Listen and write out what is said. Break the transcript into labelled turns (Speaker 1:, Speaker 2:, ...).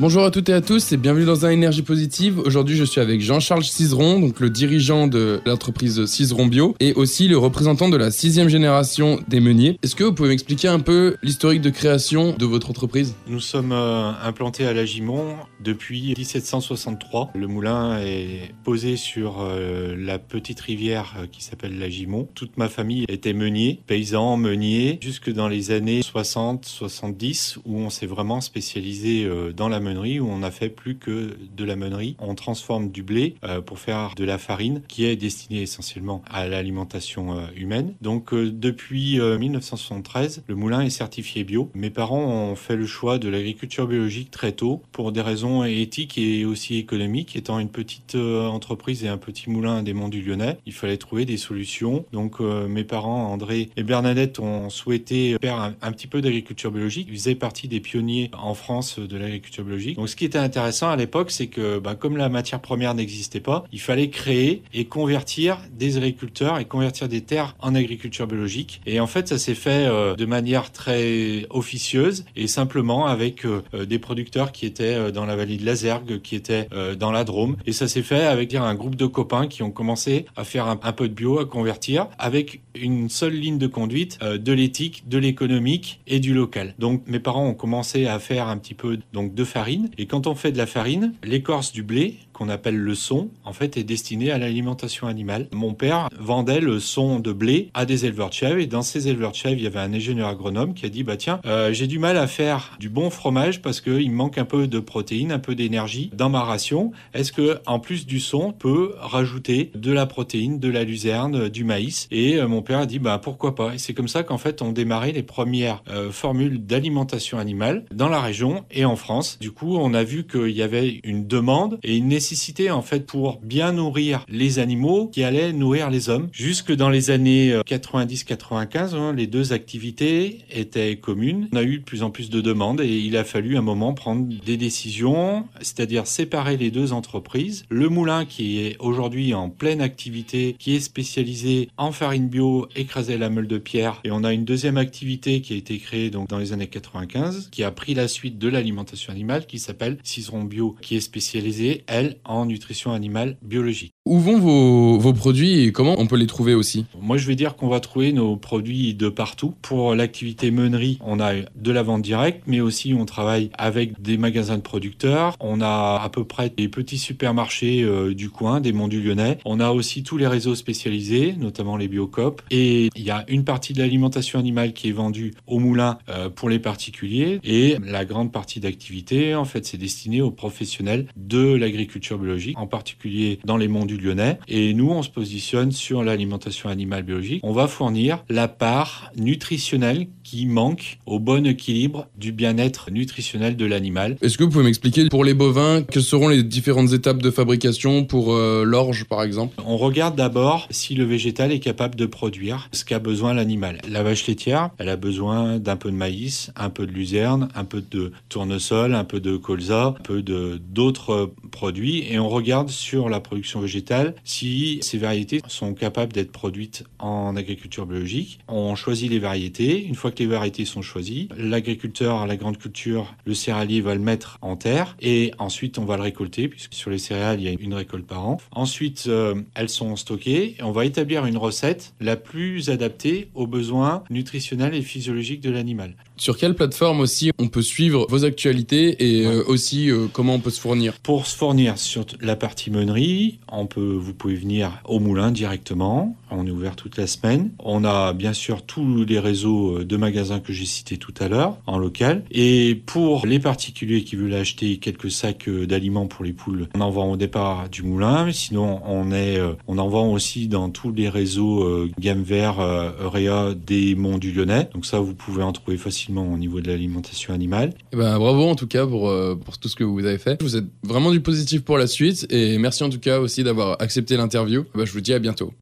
Speaker 1: Bonjour à toutes et à tous et bienvenue dans un Énergie Positive. Aujourd'hui, je suis avec Jean-Charles Cizeron, donc le dirigeant de l'entreprise Cizeron Bio et aussi le représentant de la sixième génération des meuniers. Est-ce que vous pouvez m'expliquer un peu l'historique de création de votre entreprise?
Speaker 2: Nous sommes euh, implantés à la Gimont depuis 1763. Le moulin est posé sur euh, la petite rivière euh, qui s'appelle la Gimont. Toute ma famille était meunier, paysan, meunier, jusque dans les années 60-70 où on s'est vraiment spécialisé dans la où on n'a fait plus que de la meunerie. On transforme du blé euh, pour faire de la farine qui est destinée essentiellement à l'alimentation euh, humaine. Donc euh, depuis 1973, le moulin est certifié bio. Mes parents ont fait le choix de l'agriculture biologique très tôt pour des raisons éthiques et aussi économiques. Étant une petite entreprise et un petit moulin des Monts du Lyonnais, il fallait trouver des solutions. Donc mes parents, André et Bernadette, ont souhaité faire un, un petit peu d'agriculture biologique. Ils faisaient partie des pionniers en France de l'agriculture biologique donc ce qui était intéressant à l'époque, c'est que bah, comme la matière première n'existait pas, il fallait créer et convertir des agriculteurs et convertir des terres en agriculture biologique. Et en fait, ça s'est fait euh, de manière très officieuse et simplement avec euh, euh, des producteurs qui étaient dans la vallée de la Zergue, qui étaient dans la Drôme. Et ça s'est fait avec un groupe de copains qui ont commencé à faire un, peu de bio, à convertir, avec une seule ligne de conduite de l'éthique, de l'économique et du local. Donc mes parents ont commencé à faire un petit peu donc de Et quand on fait de la farine, l'écorce du blé, qu'on appelle le son, en fait, est destinée à l'alimentation animale. Mon père vendait le son de blé à des éleveurs de chèvres. Et dans ces éleveurs de chèvres, il y avait un ingénieur agronome qui a dit, bah tiens, euh, j'ai du mal à faire du bon fromage parce qu'il me manque un peu de protéines, un peu d'énergie dans ma ration. Est-ce que, en plus du son, on peut rajouter de la protéine, de la luzerne, du maïs? Et euh, mon père a dit, bah pourquoi pas? Et c'est comme ça qu'en fait, on démarré les premières euh, formules d'alimentation animale dans la région et en France. On a vu qu'il y avait une demande et une nécessité en fait pour bien nourrir les animaux qui allaient nourrir les hommes. Jusque dans les années 90-95, euh, hein, les deux activités étaient communes. On a eu de plus en plus de demandes et il a fallu un moment prendre des décisions, c'est-à-dire séparer les deux entreprises. Le moulin qui est aujourd'hui en pleine activité, qui est spécialisé en farine bio, écrasée à la meule de pierre, et on a une deuxième activité qui a été créée donc dans les années 95, qui a pris la suite de l'alimentation animale, qui s'appelle Ciseron Bio, qui est spécialisée, elle, en nutrition animale biologique.
Speaker 1: Où vont vos, produits et comment on peut les trouver aussi?
Speaker 2: Moi, je vais dire qu'on va trouver nos produits de partout. Pour l'activité meunerie, on a de la vente directe, mais aussi on travaille avec des magasins de producteurs. On a à peu près des petits supermarchés euh, du coin, des monts du Lyonnais. On a aussi tous les réseaux spécialisés, notamment les Biocop. Et il y a une partie de l'alimentation animale qui est vendue au moulin euh, pour les particuliers. Et la grande partie d'activité, en fait, c'est destiné aux professionnels de l'agriculture biologique, en particulier dans les monts du Lyonnais. Et nous, on se positionne sur l'alimentation animale biologique. On va fournir la part nutritionnelle qui manque au bon équilibre du bien-être nutritionnel de l'animal.
Speaker 1: Est-ce que vous pouvez m'expliquer pour les bovins, quelles seront les différentes étapes de fabrication pour euh, l'orge par exemple?
Speaker 2: On regarde d'abord si le végétal est capable de produire ce qu'a besoin l'animal. La vache laitière, elle a besoin d'un peu de maïs, un peu de luzerne, un peu de tournesol, un peu de colza, un peu de d'autres produits et on regarde sur la production végétale si ces variétés sont capables d'être produites en agriculture biologique. On choisit les variétés. Une fois que les variétés sont choisies, l'agriculteur, la grande culture, le céréalier va le mettre en terre et ensuite on va le récolter puisque sur les céréales il y a une récolte par an. Ensuite euh, elles sont stockées et on va établir une recette la plus adaptée aux besoins nutritionnels et physiologiques de l'animal.
Speaker 1: Sur quelle plateforme aussi on peut suivre vos actualités et euh, aussi euh, comment on peut se fournir?
Speaker 2: Pour se fournir sur la partie meunerie, on peut, vous pouvez venir au moulin directement. On est ouvert toute la semaine. On a bien sûr tous les réseaux euh, de magasins que j'ai cités tout à l'heure en local. Et pour les particuliers qui veulent acheter quelques sacs d'aliments pour les poules, on en vend au départ du moulin. Mais sinon, on est, on en vend aussi dans tous les réseaux gamme vert, Eurea des Monts du Lyonnais. Donc ça, vous pouvez en trouver facilement au niveau de l'alimentation animale.
Speaker 1: Eh ben, bravo en tout cas pour, euh, pour tout ce que vous avez fait. Vous êtes vraiment du positif pour la suite et merci en tout cas aussi d'avoir accepté l'interview. Bah, je vous dis à bientôt.